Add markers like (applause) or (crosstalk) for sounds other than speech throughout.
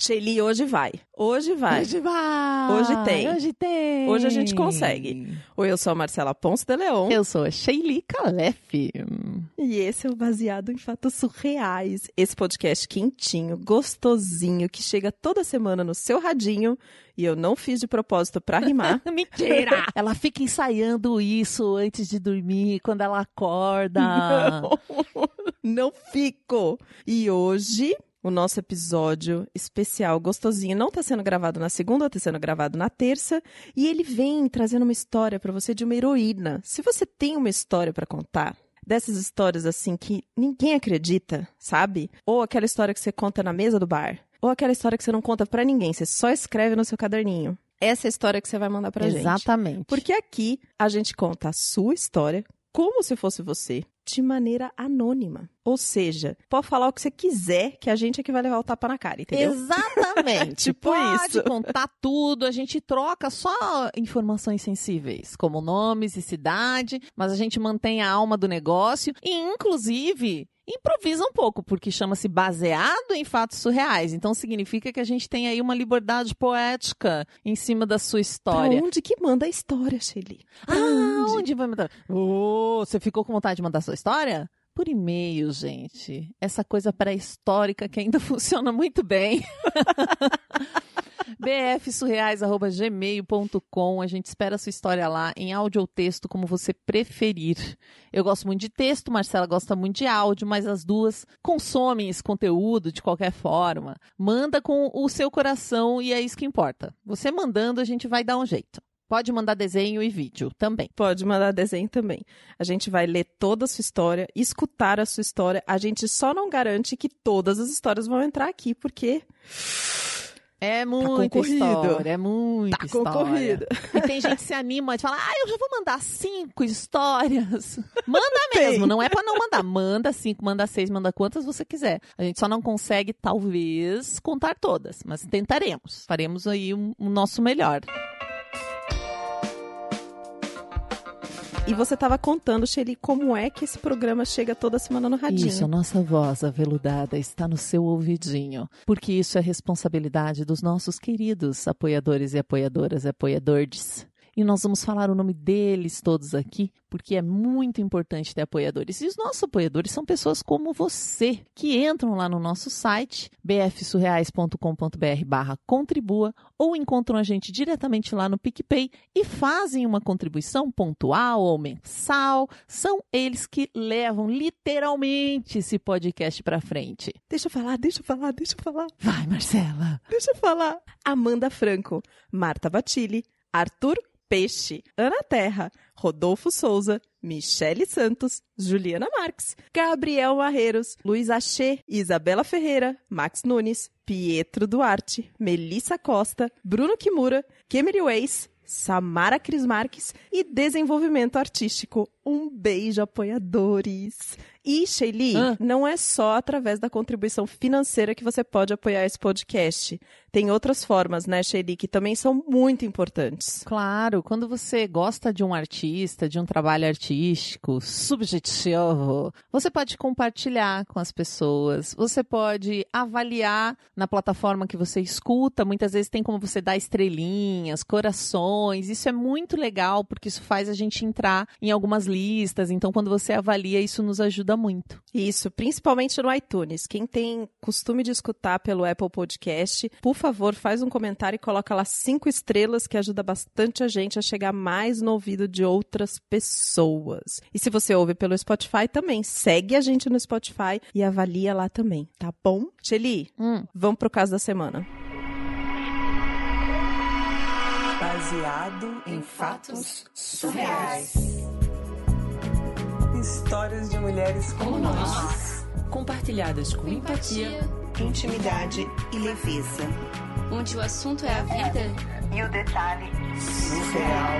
Shelly, hoje vai. Hoje vai. Hoje vai. Hoje tem. Hoje tem. Hoje a gente consegue. Oi, eu sou a Marcela Ponce de Leon. Eu sou a Sheili Calef. E esse é o Baseado em Fatos Surreais. Esse podcast quentinho, gostosinho, que chega toda semana no seu radinho. E eu não fiz de propósito pra rimar. (laughs) Mentira! ela fica ensaiando isso antes de dormir, quando ela acorda. Não, (laughs) não fico. E hoje o nosso episódio especial gostosinho não está sendo gravado na segunda, está sendo gravado na terça, e ele vem trazendo uma história para você de uma heroína. Se você tem uma história para contar, dessas histórias assim que ninguém acredita, sabe? Ou aquela história que você conta na mesa do bar, ou aquela história que você não conta para ninguém, você só escreve no seu caderninho. Essa é a história que você vai mandar pra gente. Exatamente. Porque aqui a gente conta a sua história como se fosse você, de maneira anônima. Ou seja, pode falar o que você quiser, que a gente é que vai levar o tapa na cara, entendeu? Exatamente. (laughs) Tipo Pode isso. contar tudo, a gente troca só informações sensíveis, como nomes e cidade, mas a gente mantém a alma do negócio e, inclusive, improvisa um pouco, porque chama-se baseado em fatos surreais. Então significa que a gente tem aí uma liberdade poética em cima da sua história. Pra onde que manda a história, Shelly? Ah, onde vai mandar? Ô, você ficou com vontade de mandar sua história? Por e-mail, gente. Essa coisa pré-histórica que ainda (laughs) funciona muito bem. (laughs) bfsurreais.gmail.com. A gente espera a sua história lá, em áudio ou texto, como você preferir. Eu gosto muito de texto, Marcela gosta muito de áudio, mas as duas consomem esse conteúdo de qualquer forma. Manda com o seu coração e é isso que importa. Você mandando, a gente vai dar um jeito. Pode mandar desenho e vídeo também. Pode mandar desenho também. A gente vai ler toda a sua história, escutar a sua história. A gente só não garante que todas as histórias vão entrar aqui, porque É muita concorrido. história, é muita tá história. concorrido. E tem gente que se anima e fala, ah, eu já vou mandar cinco histórias. (laughs) Manda mesmo, não é pra não mandar. Manda cinco, manda seis, manda quantas você quiser. A gente só não consegue, talvez, contar todas, mas tentaremos. Faremos aí o o nosso melhor. E você estava contando, Shelly, como é que esse programa chega toda semana no radinho. Isso, a nossa voz aveludada está no seu ouvidinho, porque isso é responsabilidade dos nossos queridos apoiadores e apoiadoras e apoiadores. E nós vamos falar o nome deles todos aqui, porque é muito importante ter apoiadores. E os nossos apoiadores são pessoas como você, que entram lá no nosso site, bfsurreais.com.br barra contribua, ou encontram a gente diretamente lá no PicPay e fazem uma contribuição pontual ou mensal. São eles que levam literalmente esse podcast pra frente. Deixa eu falar, deixa eu falar, deixa eu falar, Vai, Marcela! deixa eu falar. Amanda Franco, Marta Batilli, Arthur Peixe, Ana Terra, Rodolfo Souza, Michele Santos, Juliana Marques, Gabriel Marreiros, Luiz Achê, Isabela Ferreira, Max Nunes, Pietro Duarte, Melissa Costa, Bruno Kimura, Kemery Weiss, Samara Cris Marques e Desenvolvimento Artístico. Um beijo, apoiadores! E, Shelly, Ah. não é só através da contribuição financeira que você pode apoiar esse podcast. Tem outras formas, né, Shelly, que também são muito importantes. Claro, quando você gosta de um artista, de um trabalho artístico subjetivo, você pode compartilhar com as pessoas, você pode avaliar na plataforma que você escuta, muitas vezes tem como você dar estrelinhas, corações, isso é muito legal porque isso faz a gente entrar em algumas listas, então quando você avalia, isso nos ajuda muito. Isso, principalmente no iTunes. Quem tem costume de escutar pelo Apple Podcast, por favor, faz um comentário e coloca lá cinco estrelas, que ajuda bastante a gente a chegar mais no ouvido de outras pessoas. E se você ouve pelo Spotify também, segue a gente no Spotify e avalia lá também, tá bom? Shelly, Hum. vamos pro caso da semana. Baseado em fatos surreais. Histórias de mulheres como nós. compartilhadas com empatia, intimidade e leveza. onde o assunto é a vida. E o detalhe Surreal.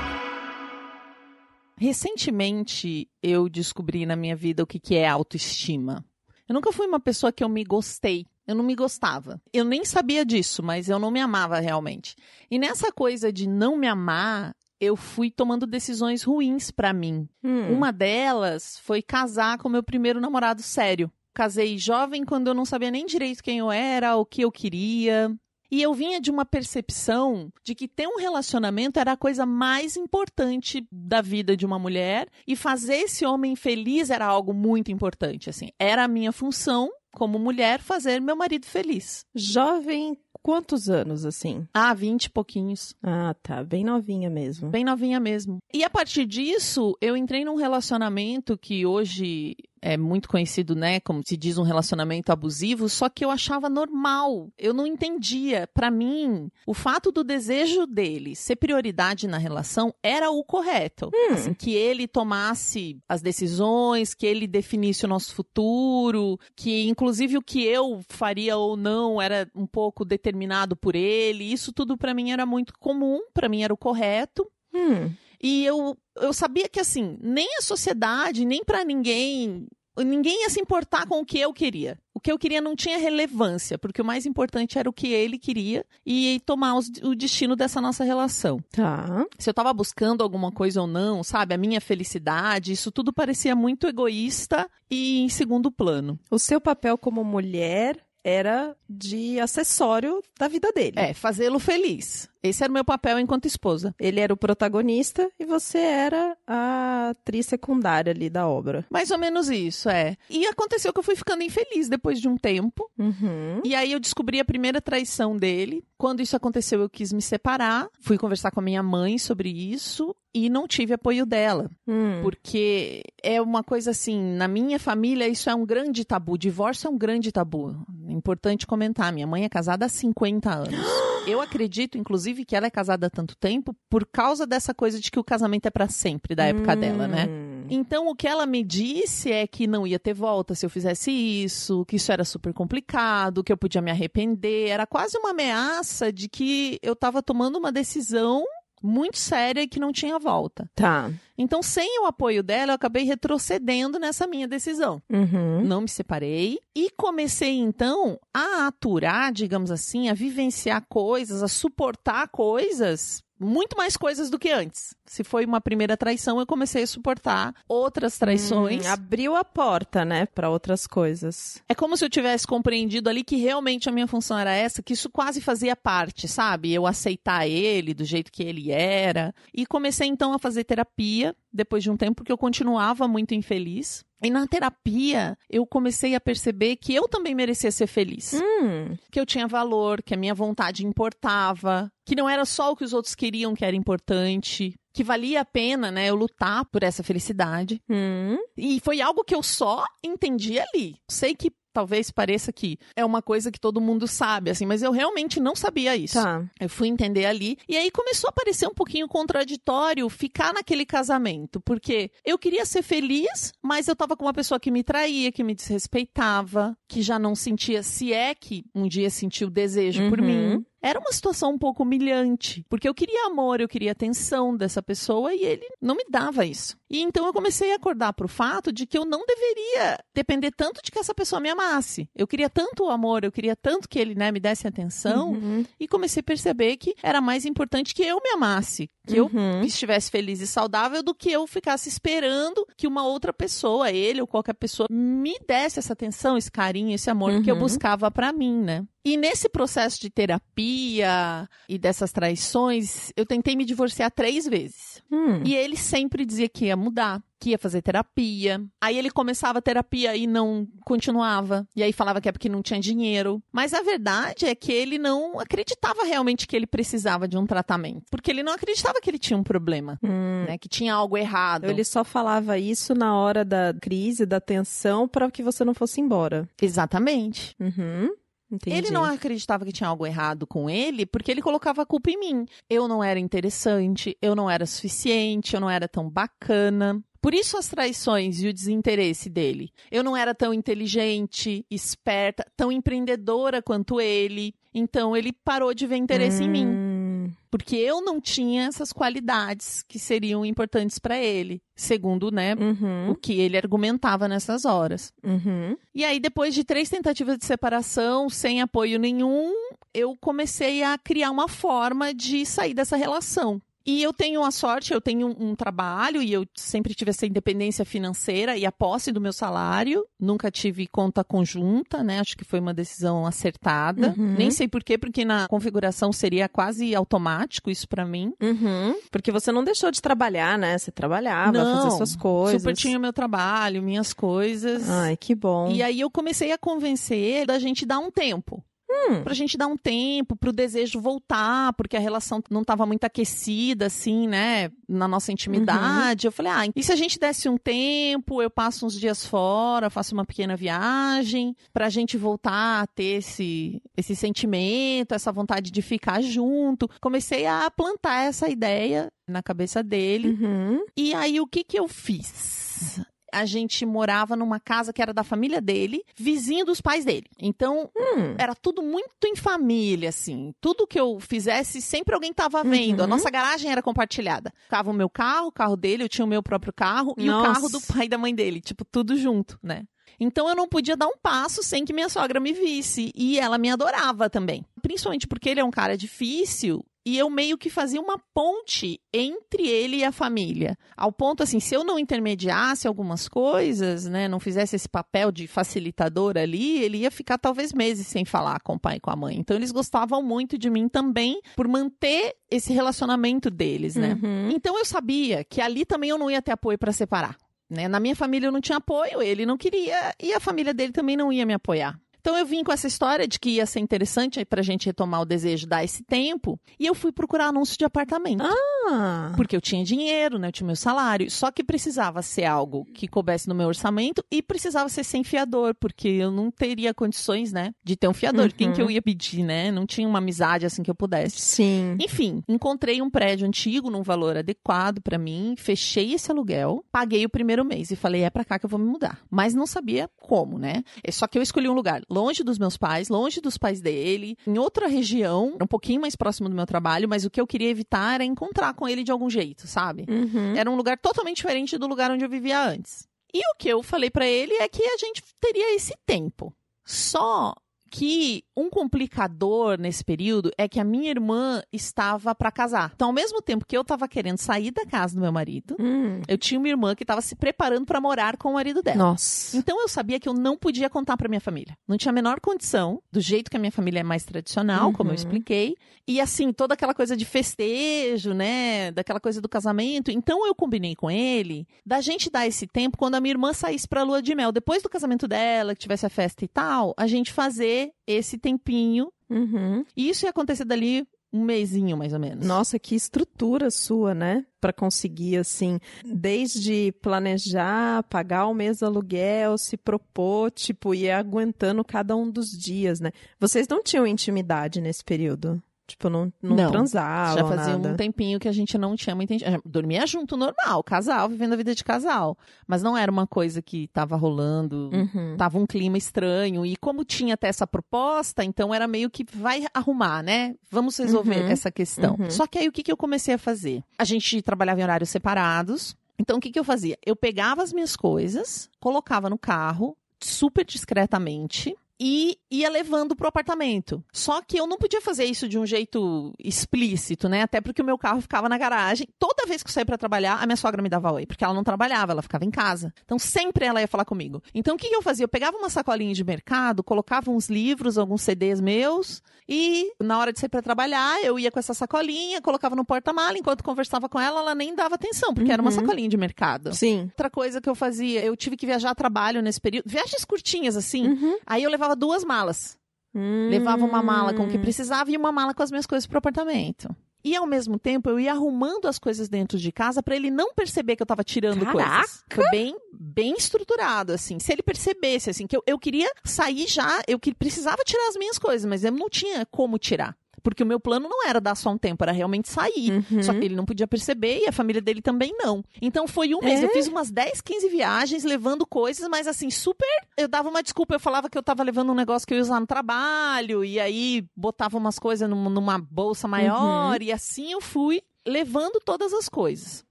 (laughs) Recentemente, eu descobri na minha vida o que, que é autoestima. Eu nunca fui uma pessoa que eu me gostei. Eu não me gostava. Eu nem sabia disso, mas eu não me amava realmente. E nessa coisa de não me amar, eu fui tomando decisões ruins pra mim. Hum. Uma delas foi casar com meu primeiro namorado sério. casei jovem quando eu não sabia nem direito quem eu era, o que eu queria. E eu vinha de uma percepção de que ter um relacionamento era a coisa mais importante da vida de uma mulher e fazer esse homem feliz era algo muito importante, assim. Era a minha função como mulher fazer meu marido feliz. Jovem, quantos anos, assim? Ah, vinte e pouquinhos. Ah, tá. Bem novinha mesmo. Bem novinha mesmo. E a partir disso, eu entrei num relacionamento que hoje é muito conhecido, né, como se diz um relacionamento abusivo, só que eu achava normal. Eu não entendia. Para mim, o fato do desejo dele ser prioridade na relação era o correto. Hum. Assim, que ele tomasse as decisões, que ele definisse o nosso futuro, que inclusive o que eu faria ou não era um pouco determinado por ele. Isso tudo para mim era muito comum, para mim era o correto. Hum. E eu, eu sabia que, assim, nem a sociedade, nem para ninguém, ninguém ia se importar com o que eu queria. O que eu queria não tinha relevância, porque o mais importante era o que ele queria e tomar os- o destino dessa nossa relação. Tá. Se eu tava buscando alguma coisa ou não, sabe, a minha felicidade, isso tudo parecia muito egoísta e em segundo plano. O seu papel como mulher era de acessório da vida dele. É, fazê-lo feliz. Esse era o meu papel enquanto esposa. Ele era o protagonista e você era a atriz secundária ali da obra. Mais ou menos isso, é. E aconteceu que eu fui ficando infeliz depois de um tempo. Uhum. E aí eu descobri a primeira traição dele. Quando isso aconteceu, eu quis me separar. Fui conversar com a minha mãe sobre isso e não tive apoio dela. Hum. Porque é uma coisa assim, na minha família isso é um grande tabu. Divórcio é um grande tabu. Importante comentar. Minha mãe é casada há 50 anos. (gasps) Eu acredito, inclusive, que ela é casada há tanto tempo por causa dessa coisa de que o casamento é pra sempre, da época dela, né? Hum. Então, o que ela me disse é que não ia ter volta se eu fizesse isso, que isso era super complicado, que eu podia me arrepender. Era quase uma ameaça de que eu estava tomando uma decisão muito séria e que não tinha volta. Tá. Então, sem o apoio dela, eu acabei retrocedendo nessa minha decisão. Uhum. Não me separei e comecei então a aturar, digamos assim, a vivenciar coisas, a suportar coisas, muito mais coisas do que antes. Se foi uma primeira traição, eu comecei a suportar outras traições. Hum, abriu a porta, né, para outras coisas. É como se eu tivesse compreendido ali que realmente a minha função era essa, que isso quase fazia parte, sabe? Eu aceitar ele do jeito que ele era. E comecei então a fazer terapia depois de um tempo, porque eu continuava muito infeliz. E na terapia, eu comecei a perceber que eu também merecia ser feliz. Hum. Que eu tinha valor, que a minha vontade importava, que não era só o que os outros queriam que era importante, que valia a pena, né, eu lutar por essa felicidade. Hum. E foi algo que eu só entendi ali. Sei que talvez pareça que é uma coisa que todo mundo sabe, assim, mas eu realmente não sabia isso. Tá. Eu fui entender ali. E aí começou a parecer um pouquinho contraditório ficar naquele casamento. Porque eu queria ser feliz, mas eu tava com uma pessoa que me traía, que me desrespeitava, que já não sentia, se é que um dia sentiu desejo por Uhum. mim. Era uma situação um pouco humilhante, porque eu queria amor, eu queria atenção dessa pessoa e ele não me dava isso. E então eu comecei a acordar pro fato de que eu não deveria depender tanto de que essa pessoa me amasse. Eu queria tanto o amor, eu queria tanto que ele, né, me desse atenção Uhum. e comecei a perceber que era mais importante que eu me amasse, que eu Uhum. estivesse feliz e saudável do que eu ficasse esperando que uma outra pessoa, ele ou qualquer pessoa, me desse essa atenção, esse carinho, esse amor que eu Uhum. buscava pra mim, né? E nesse processo de terapia e dessas traições, eu tentei me divorciar três vezes. Hum. E ele sempre dizia que ia mudar, que ia fazer terapia. Aí ele começava a terapia e não continuava. E aí falava que é porque não tinha dinheiro. Mas a verdade é que ele não acreditava realmente que ele precisava de um tratamento. Porque ele não acreditava que ele tinha um problema, Hum. né? Que tinha algo errado. Ele só falava isso na hora da crise, da tensão, para que você não fosse embora. Exatamente. Uhum. Entendi. Ele não acreditava que tinha algo errado com ele porque ele colocava a culpa em mim. Eu não era interessante, eu não era suficiente, eu não era tão bacana. Por isso as traições e o desinteresse dele. Eu não era tão inteligente, esperta, tão empreendedora quanto ele. Então ele parou de ver interesse em mim, Hum. porque eu não tinha essas qualidades que seriam importantes para ele, segundo, né, Uhum. o que ele argumentava nessas horas. Uhum. E aí, depois de três tentativas de separação, sem apoio nenhum, eu comecei a criar uma forma de sair dessa relação. E eu tenho a sorte, eu tenho um, um trabalho e eu sempre tive essa independência financeira e a posse do meu salário. Nunca tive conta conjunta, né? Acho que foi uma decisão acertada. Uhum. Nem sei por quê, porque na configuração seria quase automático isso pra mim. Uhum. Porque você não deixou de trabalhar, né? Você trabalhava, Não, fazia suas coisas. Super tinha meu trabalho, minhas coisas. Ai, que bom. E aí eu comecei a convencer da gente dar um tempo. Hum. Pra gente dar um tempo, pro desejo voltar, porque a relação não tava muito aquecida, assim, né? Na nossa intimidade. Eu falei, ah, e se a gente desse um tempo, eu passo uns dias fora, faço uma pequena viagem, pra gente voltar a ter esse, esse sentimento, essa vontade de ficar junto. Comecei a plantar essa ideia na cabeça dele. Uhum. E aí, o que que eu fiz? A gente morava numa casa que era da família dele, vizinho dos pais dele. Então, Hum. era tudo muito em família, assim. Tudo que eu fizesse, sempre alguém tava vendo. A Uhum. nossa garagem era compartilhada. Ficava o meu carro, o carro dele, eu tinha o meu próprio carro e o Nossa. carro do pai e da mãe dele. Tipo, tudo junto, né? Então eu não podia dar um passo sem que minha sogra me visse. E ela me adorava também. Principalmente porque ele é um cara difícil. E eu meio que fazia uma ponte entre ele e a família. Ao ponto, assim, se eu não intermediasse algumas coisas, né, não fizesse esse papel de facilitador ali, ele ia ficar talvez meses sem falar com o pai e com a mãe. Então eles gostavam muito de mim também por manter esse relacionamento deles, né? Uhum. Então eu sabia que ali também eu não ia ter apoio para separar. Né? Na minha família eu não tinha apoio, ele não queria e a família dele também não ia me apoiar. Então eu vim com essa história de que ia ser interessante pra gente retomar o desejo, dar esse tempo, e eu fui procurar anúncio de apartamento. Ah. Porque eu tinha dinheiro, né? Eu tinha meu salário. Só que precisava ser algo que coubesse no meu orçamento e precisava ser sem fiador, porque eu não teria condições, né? De ter um fiador. Uhum. Quem que eu ia pedir, né? Não tinha uma amizade assim que eu pudesse. Sim. Enfim, encontrei um prédio antigo num valor adequado pra mim, fechei esse aluguel, paguei o primeiro mês e falei, é pra cá que eu vou me mudar. Mas não sabia como, né? É só que eu escolhi um lugar longe dos meus pais, longe dos pais dele, em outra região, um pouquinho mais próximo do meu trabalho, mas o que eu queria evitar era encontrar com ele de algum jeito, sabe? Uhum. Era um lugar totalmente diferente do lugar onde eu vivia antes. E o que eu falei pra ele é que a gente teria esse tempo. Só que um complicador nesse período é que a minha irmã estava pra casar. Então, ao mesmo tempo que eu estava querendo sair da casa do meu marido, Hum. eu tinha uma irmã que estava se preparando pra morar com o marido dela. Nossa. Então eu sabia que eu não podia contar pra minha família. Não tinha a menor condição, do jeito que a minha família é mais tradicional, como eu Uhum. expliquei. E assim, toda aquela coisa de festejo, né? Daquela coisa do casamento. Então eu combinei com ele da gente dar esse tempo quando a minha irmã saísse pra lua de mel. Depois do casamento dela, que tivesse a festa e tal, a gente fazer esse tempinho. Uhum. E isso ia acontecer dali um mesinho, mais ou menos. Nossa, que estrutura sua, né? Pra conseguir, assim, desde planejar, pagar o mês do aluguel, se propor, tipo, ir aguentando cada um dos dias, né? Vocês não tinham intimidade nesse período? Tipo, não, não, Não, transavam, Já fazia nada. um tempinho que a gente não tinha muita intimidade. Dormia junto, normal, casal, vivendo a vida de casal. Mas não era uma coisa que tava rolando, Uhum. tava um clima estranho. E como tinha até essa proposta, então era meio que vai arrumar, né? Vamos resolver Uhum. essa questão. Uhum. Só que aí o que, que eu comecei a fazer? A gente trabalhava em horários separados. Então o que, que eu fazia? Eu pegava as minhas coisas, colocava no carro, super discretamente. E ia levando pro apartamento. Só que eu não podia fazer isso de um jeito explícito, né? Até porque o meu carro ficava na garagem. Toda vez que eu saía pra trabalhar, a minha sogra me dava oi, porque ela não trabalhava, ela ficava em casa. Então sempre ela ia falar comigo. Então o que eu fazia? Eu pegava uma sacolinha de mercado, colocava uns livros, alguns CDs meus, e na hora de sair pra trabalhar, eu ia com essa sacolinha, colocava no porta-mala, enquanto conversava com ela, ela nem dava atenção, porque era uma Uhum. sacolinha de mercado. Sim. Outra coisa que eu fazia, eu tive que viajar a trabalho nesse período, viagens curtinhas assim. Uhum. Aí eu levava duas malas. Levava uma mala com o que precisava e uma mala com as minhas coisas pro apartamento. E ao mesmo tempo eu ia arrumando as coisas dentro de casa pra ele não perceber que eu tava tirando Caraca! coisas. Foi bem, bem estruturado, assim. Se ele percebesse, assim, que eu, eu queria sair já, eu que precisava tirar as minhas coisas, mas eu não tinha como tirar. Porque o meu plano não era dar só um tempo, era realmente sair. Uhum. Só que ele não podia perceber e a família dele também não. Então foi um mês. É? Eu fiz umas 10, 15 viagens levando coisas, mas assim, super. Eu dava uma desculpa. Eu falava que eu tava levando um negócio que eu ia usar no trabalho, e aí botava umas coisas num- numa bolsa maior, e assim eu fui levando todas as coisas.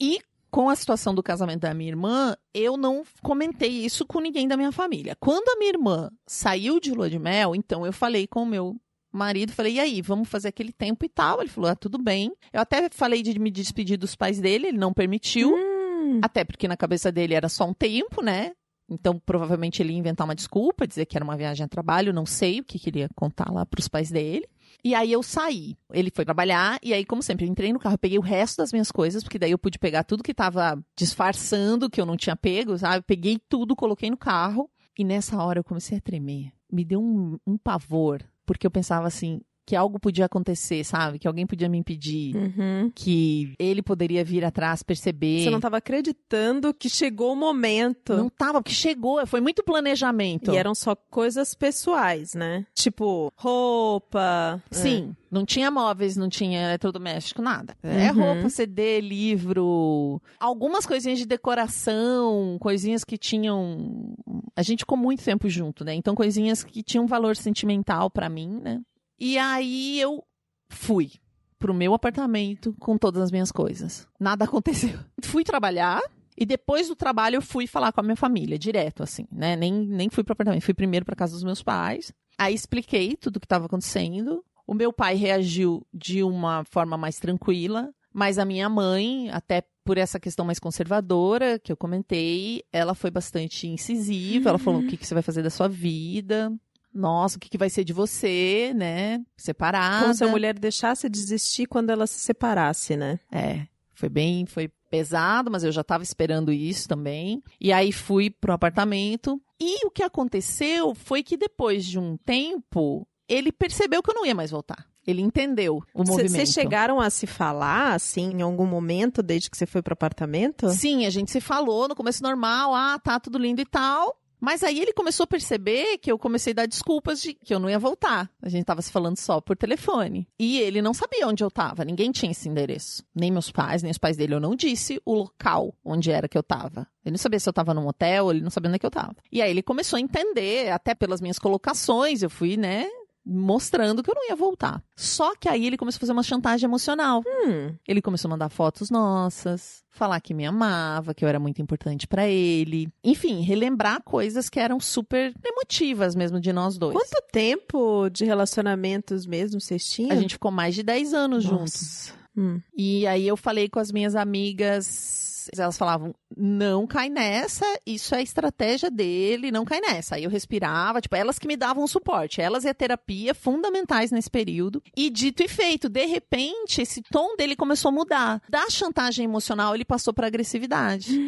E com a situação do casamento da minha irmã, eu não comentei isso com ninguém da minha família. Quando a minha irmã saiu de lua de mel, então eu falei com o meu marido, falei, e aí, vamos fazer aquele tempo e tal? Ele falou, ah, tudo bem. Eu até falei de me despedir dos pais dele, ele não permitiu. Hum, Até porque na cabeça dele era só um tempo, né? Então, provavelmente ele ia inventar uma desculpa, dizer que era uma viagem a trabalho, não sei o que queria contar lá pros pais dele. E aí eu saí. Ele foi trabalhar, e aí, como sempre, eu entrei no carro, peguei o resto das minhas coisas, porque daí eu pude pegar tudo que tava disfarçando, que eu não tinha pego, sabe? Peguei tudo, coloquei no carro, e nessa hora eu comecei a tremer. Me deu um, um pavor, porque eu pensava assim, que algo podia acontecer, sabe? Que alguém podia me impedir. uhum. Que ele poderia vir atrás, perceber. Você não tava acreditando que chegou o momento. Não tava, porque chegou, foi muito planejamento. E eram só coisas pessoais, né? Tipo, roupa. Sim, não tinha móveis, não tinha eletrodoméstico, nada. É Uhum. roupa, CD, livro, algumas coisinhas de decoração, coisinhas que tinham. A gente ficou muito tempo junto, né? Então, coisinhas que tinham valor sentimental pra mim, né? E aí eu fui pro meu apartamento com todas as minhas coisas. Nada (laughs) aconteceu. Fui trabalhar. E depois do trabalho eu fui falar com a minha família, direto, assim, né? Nem, nem fui pro apartamento, fui primeiro pra casa dos meus pais. Aí expliquei tudo o que estava acontecendo. O meu pai reagiu de uma forma mais tranquila, mas a minha mãe, até por essa questão mais conservadora que eu comentei, ela foi bastante incisiva. Ela falou: o que, que você vai fazer da sua vida? Nossa, o que, que vai ser de você, né? Separada. Como se a mulher deixasse de existir quando ela se separasse, né? É, foi bem, foi pesado, mas eu já estava esperando isso também. E aí fui pro apartamento. E o que aconteceu foi que depois de um tempo, ele percebeu que eu não ia mais voltar. Ele entendeu o movimento. Vocês chegaram a se falar, assim, em algum momento, desde que você foi pro apartamento? Sim, a gente se falou no começo normal, ah, tá tudo lindo e tal. Mas aí ele começou a perceber que eu comecei a dar desculpas de que eu não ia voltar. A gente tava se falando só por telefone. E ele não sabia onde eu tava. Ninguém tinha esse endereço. Nem meus pais, nem os pais dele. Eu não disse o local onde era que eu tava. Ele não sabia se eu tava num hotel, ele não sabia onde é que eu tava. E aí ele começou a entender, até pelas minhas colocações, eu fui, né, mostrando que eu não ia voltar. Só que aí ele começou a fazer uma chantagem emocional. Hum, Ele começou a mandar fotos nossas, falar que me amava, que eu era muito importante pra ele. Enfim, relembrar coisas que eram super emotivas mesmo de nós dois. quanto tempo de relacionamentos mesmo vocês tinham? A gente ficou mais de 10 anos juntos. Nossa. Hum. E aí eu falei com as minhas amigas, elas falavam: "Não cai nessa, isso é estratégia dele, não cai nessa". Aí eu respirava, tipo, elas que me davam suporte, elas e a terapia fundamentais nesse período. E dito e feito, de repente, esse tom dele começou a mudar. Da chantagem emocional, ele passou para agressividade.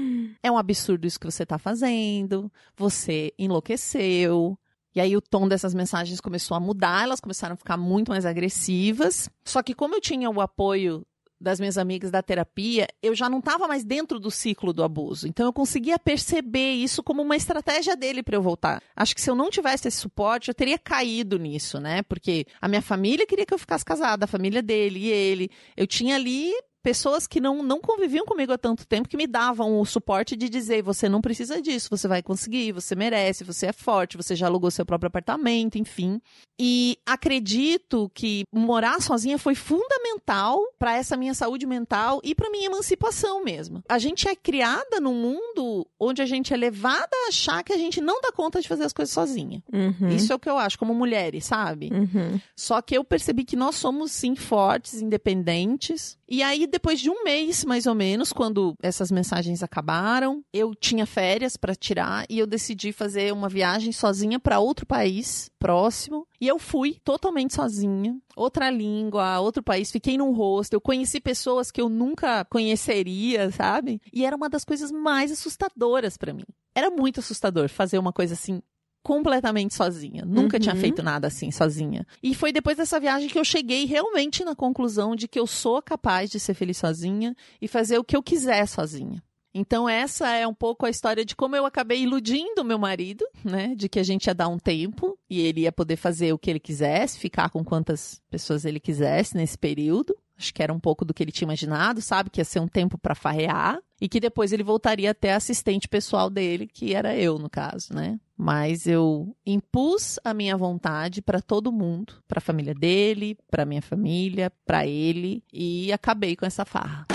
É um absurdo isso que você tá fazendo. Você enlouqueceu. E aí o tom dessas mensagens começou a mudar, elas começaram a ficar muito mais agressivas. Só que como eu tinha o apoio das minhas amigas da terapia, eu já não estava mais dentro do ciclo do abuso. Então eu conseguia perceber isso como uma estratégia dele para eu voltar. Acho que se eu não tivesse esse suporte, eu teria caído nisso, né? Porque a minha família queria que eu ficasse casada, a família dele e ele. Eu tinha ali pessoas que não, não conviviam comigo há tanto tempo que me davam o suporte de dizer: você não precisa disso, você vai conseguir, você merece, você é forte, você já alugou seu próprio apartamento, enfim. E acredito que morar sozinha foi fundamental para essa minha saúde mental e para minha emancipação mesmo. A gente é criada num mundo onde a gente é levada a achar que a gente não dá conta de fazer as coisas sozinha. Uhum. Isso é o que eu acho, como mulheres, sabe? Uhum. Só que eu percebi que nós somos sim fortes, independentes. E aí, depois de um mês, mais ou menos, quando essas mensagens acabaram, eu tinha férias para tirar e eu decidi fazer uma viagem sozinha para outro país próximo. E eu fui totalmente sozinha, outra língua, outro país, fiquei num hostel, conheci pessoas que eu nunca conheceria, sabe? E era uma das coisas mais assustadoras para mim. Era muito assustador fazer uma coisa assim completamente sozinha. Nunca Uhum. tinha feito nada assim sozinha. E foi depois dessa viagem que eu cheguei realmente na conclusão de que eu sou capaz de ser feliz sozinha e fazer o que eu quiser sozinha. Então essa é um pouco a história de como eu acabei iludindo meu marido, né, de que a gente ia dar um tempo e ele ia poder fazer o que ele quisesse, ficar com quantas pessoas ele quisesse nesse período. Acho que era um pouco do que ele tinha imaginado, sabe? Que ia ser um tempo para farrear e que depois ele voltaria até assistente pessoal dele, que era eu, no caso, né? Mas eu impus a minha vontade para todo mundo, para a família dele, para minha família, para ele e acabei com essa farra.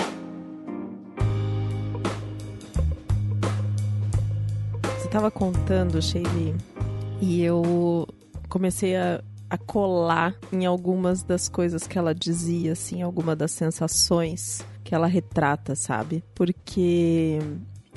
Você tava contando, Sheili, e eu comecei a a colar em algumas das coisas que ela dizia, assim, alguma das sensações que ela retrata, sabe? Porque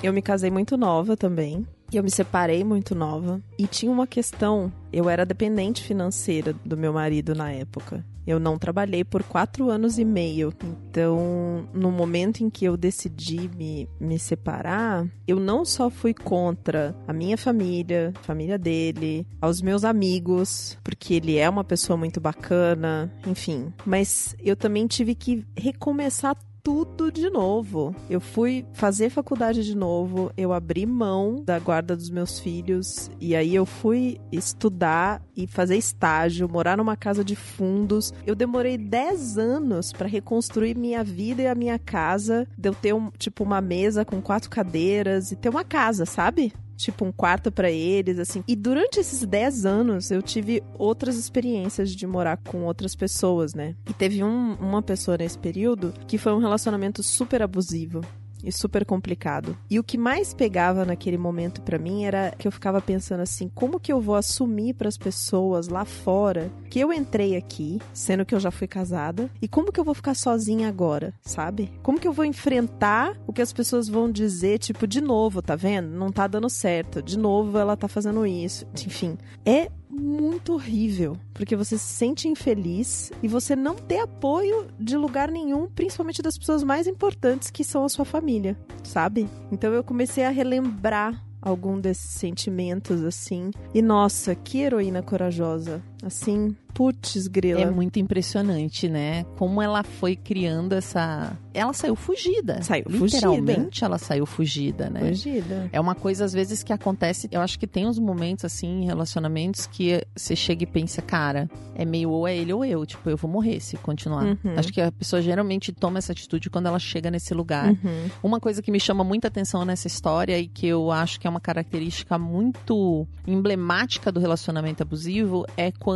eu me casei muito nova também. E eu me separei muito nova. E tinha uma questão: eu era dependente financeira do meu marido na época. Eu não trabalhei por quatro anos e meio. Então, no momento em que eu decidi me, me separar, eu não só fui contra a minha família, a família dele, aos meus amigos, porque ele é uma pessoa muito bacana, enfim. Mas eu também tive que recomeçar tudo de novo. Eu fui fazer faculdade de novo, eu abri mão da guarda dos meus filhos e aí eu fui estudar e fazer estágio, morar numa casa de fundos. Eu demorei 10 anos para reconstruir minha vida e a minha casa, de eu ter um, tipo uma mesa com quatro cadeiras e ter uma casa, sabe? Tipo um quarto para eles, assim. E durante esses 10 anos eu tive outras experiências de morar com outras pessoas, né? E teve um, uma pessoa nesse período que foi um relacionamento super abusivo e super complicado. E o que mais pegava naquele momento para mim era que eu ficava pensando assim, como que eu vou assumir para as pessoas lá fora que eu entrei aqui, sendo que eu já fui casada, e como que eu vou ficar sozinha agora, sabe? Como que eu vou enfrentar o que as pessoas vão dizer, tipo, de novo, tá vendo? Não tá dando certo. De novo ela tá fazendo isso. Enfim, é muito horrível, porque você se sente infeliz e você não tem apoio de lugar nenhum, principalmente das pessoas mais importantes que são a sua família, sabe? Então eu comecei a relembrar algum desses sentimentos assim. E nossa, que heroína corajosa. Assim, putz, grila. É muito impressionante, né? Como ela foi criando essa. Ela saiu fugida. Saiu Literalmente fugida. ela saiu fugida, né? Fugida. É uma coisa, às vezes, que acontece. Eu acho que tem uns momentos, assim, em relacionamentos que você chega e pensa, cara, é meio ou é ele ou eu. Tipo, eu vou morrer se continuar. Uhum. Acho que a pessoa geralmente toma essa atitude quando ela chega nesse lugar. Uhum. Uma coisa que me chama muita atenção nessa história e que eu acho que é uma característica muito emblemática do relacionamento abusivo é quando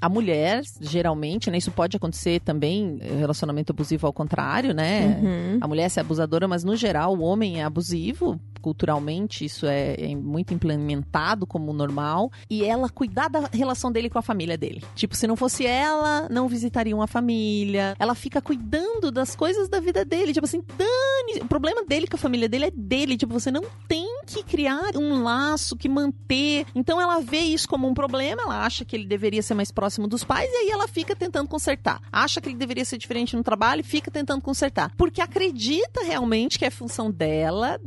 a mulher, geralmente, né? Isso pode acontecer também, eh, relacionamento abusivo ao contrário, né? Uhum. A mulher é abusadora, mas no geral o homem é abusivo. Culturalmente, isso é, é muito implementado como normal. E ela cuidar da relação dele com a família dele. Tipo, se não fosse ela, não visitariam a família. Ela fica cuidando das coisas da vida dele. Tipo assim, dane. O problema dele com a família dele é dele. Tipo, você não tem que criar um laço, que manter. Então ela vê isso como um problema. Ela acha que ele deveria ser mais próximo dos pais. E aí ela fica tentando consertar. Acha que ele deveria ser diferente no trabalho e fica tentando consertar. Porque acredita realmente que é função dela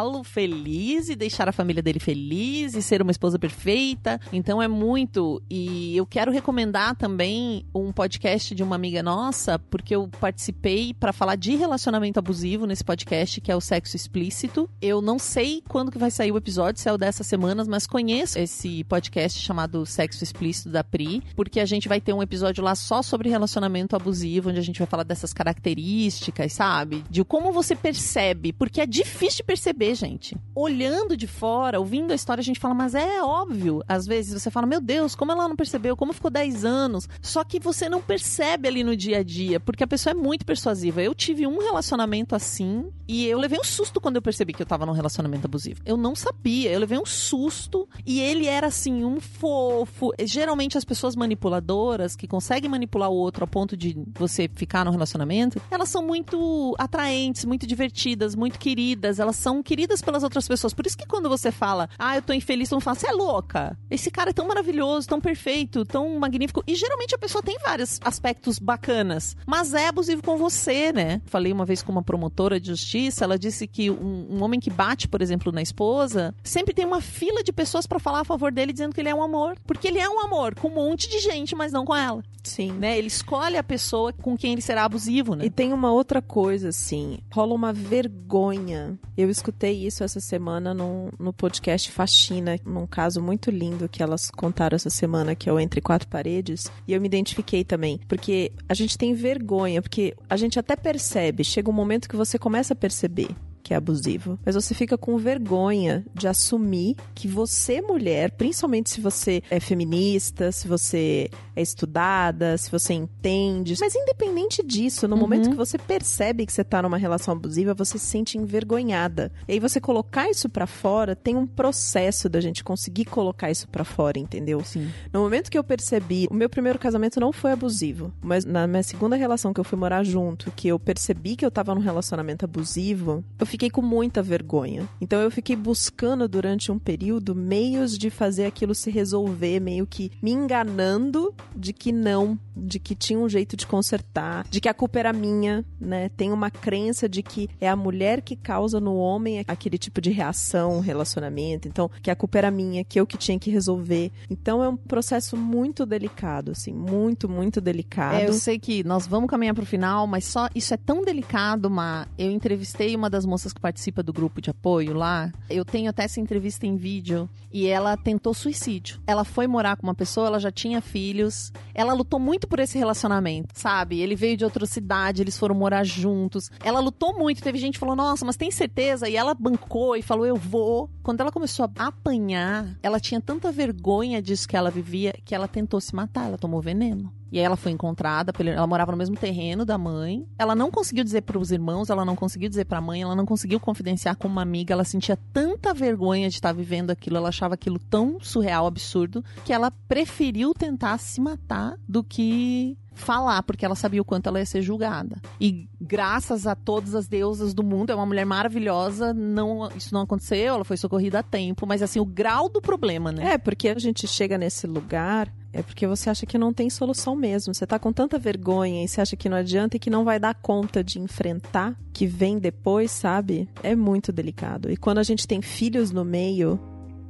deixá-lo feliz e deixar a família dele feliz e ser uma esposa perfeita. Então é muito. E eu quero recomendar também um podcast de uma amiga nossa, porque eu participei para falar de relacionamento abusivo nesse podcast, que é o Sexo Explícito. Eu não sei quando que vai sair o episódio, se é o dessas semanas, mas conheço esse podcast chamado Sexo Explícito da Pri, porque a gente vai ter um episódio lá só sobre relacionamento abusivo, onde a gente vai falar dessas características, sabe? De como você percebe, porque é difícil de perceber, gente. Olhando de fora, ouvindo a história, a gente fala, mas é óbvio. Às vezes você fala, meu Deus, como ela não percebeu, como ficou 10 anos. Só que você não percebe ali no dia a dia, porque a pessoa é muito persuasiva. Eu tive um relacionamento assim e eu levei um susto quando eu percebi que eu tava num relacionamento abusivo. Eu não sabia, eu levei um susto e ele era assim, um fofo. Geralmente as pessoas manipuladoras que conseguem manipular o outro ao ponto de você ficar no relacionamento, elas são muito atraentes, muito divertidas, muito queridas. Elas são queridas pelas outras pessoas. Por isso que quando você fala, ah, eu tô infeliz, todo mundo fala, você é louca. Esse cara é tão maravilhoso, tão perfeito, tão magnífico. E geralmente a pessoa tem vários aspectos bacanas, mas é abusivo com você, né? Falei uma vez com uma promotora de justiça, ela disse que um, um homem que bate, por exemplo, na esposa, sempre tem uma fila de pessoas para falar a favor dele dizendo que ele é um amor. Porque ele é um amor com um monte de gente, mas não com ela. Sim. Né? Ele escolhe a pessoa com quem ele será abusivo, né? E tem uma outra coisa, assim, rola uma vergonha. Eu escutei isso essa semana no, podcast Faxina, num caso muito lindo que elas contaram essa semana, que é o Entre Quatro Paredes, e eu me identifiquei também, porque a gente tem vergonha, porque a gente até percebe, chega um momento que você começa a perceber que é abusivo, mas você fica com vergonha de assumir que você, mulher, principalmente se você é feminista, se você é estudada, se você entende, mas independente disso, no Uhum. momento que você percebe que você tá numa relação abusiva, você se sente envergonhada. E aí você colocar isso pra fora, tem um processo da gente conseguir colocar isso pra fora, entendeu? Sim. No momento que eu percebi, o meu primeiro casamento não foi abusivo, mas na minha segunda relação que eu fui morar junto, que eu percebi que eu tava num relacionamento abusivo, eu fiquei com muita vergonha. Então eu fiquei buscando durante um período meios de fazer aquilo se resolver, meio que me enganando de que não, de que tinha um jeito de consertar, de que a culpa era minha, né? Tem uma crença de que é a mulher que causa no homem aquele tipo de reação, relacionamento, então que a culpa era minha, que eu que tinha que resolver. Então é um processo muito delicado, assim, muito, muito delicado. É, eu sei que nós vamos caminhar pro final, mas só isso é tão delicado, Ma. Eu entrevistei uma das moças que participa do grupo de apoio lá. Eu tenho até essa entrevista em vídeo e ela tentou suicídio. Ela foi morar com uma pessoa, ela já tinha filhos. Ela lutou muito por esse relacionamento, sabe? Ele veio de outra cidade, eles foram morar juntos. Ela lutou muito, teve gente que falou: "Nossa, mas tem certeza?" E ela bancou e falou: "Eu vou". Quando ela começou a apanhar, ela tinha tanta vergonha disso que ela vivia que ela tentou se matar, ela tomou veneno. E aí ela foi encontrada, ela morava no mesmo terreno da mãe. Ela não conseguiu dizer para os irmãos, ela não conseguiu dizer para a mãe, ela não conseguiu confidenciar com uma amiga. Ela sentia tanta vergonha de estar vivendo aquilo, ela achava aquilo tão surreal, absurdo, que ela preferiu tentar se matar do que falar, porque ela sabia o quanto ela ia ser julgada. E graças a todas as deusas do mundo, é uma mulher maravilhosa, não, isso não aconteceu, ela foi socorrida a tempo, mas assim, o grau do problema, né? É, porque a gente chega nesse lugar é porque você acha que não tem solução mesmo. Você tá com tanta vergonha e você acha que não adianta e que não vai dar conta de enfrentar que vem depois, sabe? É muito delicado. E quando a gente tem filhos no meio.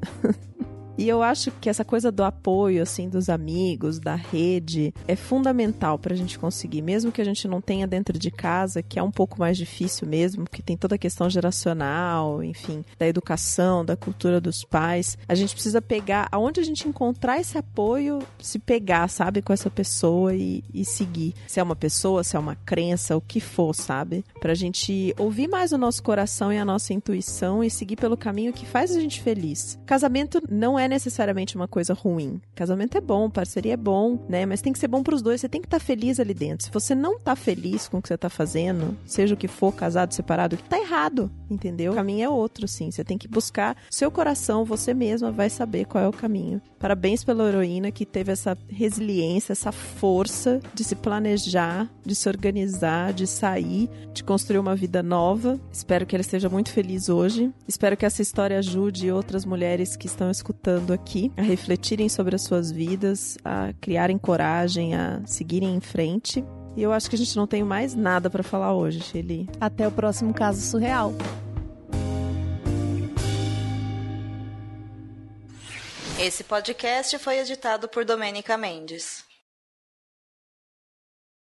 (laughs) E eu acho que essa coisa do apoio, assim, dos amigos, da rede, é fundamental pra gente conseguir. Mesmo que a gente não tenha dentro de casa, que é um pouco mais difícil mesmo, porque tem toda a questão geracional, enfim, da educação, da cultura dos pais. A gente precisa pegar, aonde a gente encontrar esse apoio, se pegar, sabe, com essa pessoa e, e seguir. Se é uma pessoa, se é uma crença, o que for, sabe? Pra gente ouvir mais o nosso coração e a nossa intuição e seguir pelo caminho que faz a gente feliz. Casamento não é necessariamente uma coisa ruim. Casamento é bom, parceria é bom, né? Mas tem que ser bom pros dois. Você tem que estar feliz ali dentro. Se você não tá feliz com o que você tá fazendo, seja o que for, casado, separado, tá errado, entendeu? O caminho é outro, sim. Você tem que buscar seu coração, você mesma vai saber qual é o caminho. Parabéns pela heroína que teve essa resiliência, essa força de se planejar, de se organizar, de sair, de construir uma vida nova. Espero que ela esteja muito feliz hoje. Espero que essa história ajude outras mulheres que estão escutando aqui a refletirem sobre as suas vidas, a criarem coragem, a seguirem em frente. E eu acho que a gente não tem mais nada para falar hoje, Shelly. Até o próximo caso surreal. Esse podcast foi editado por Domênica Mendes.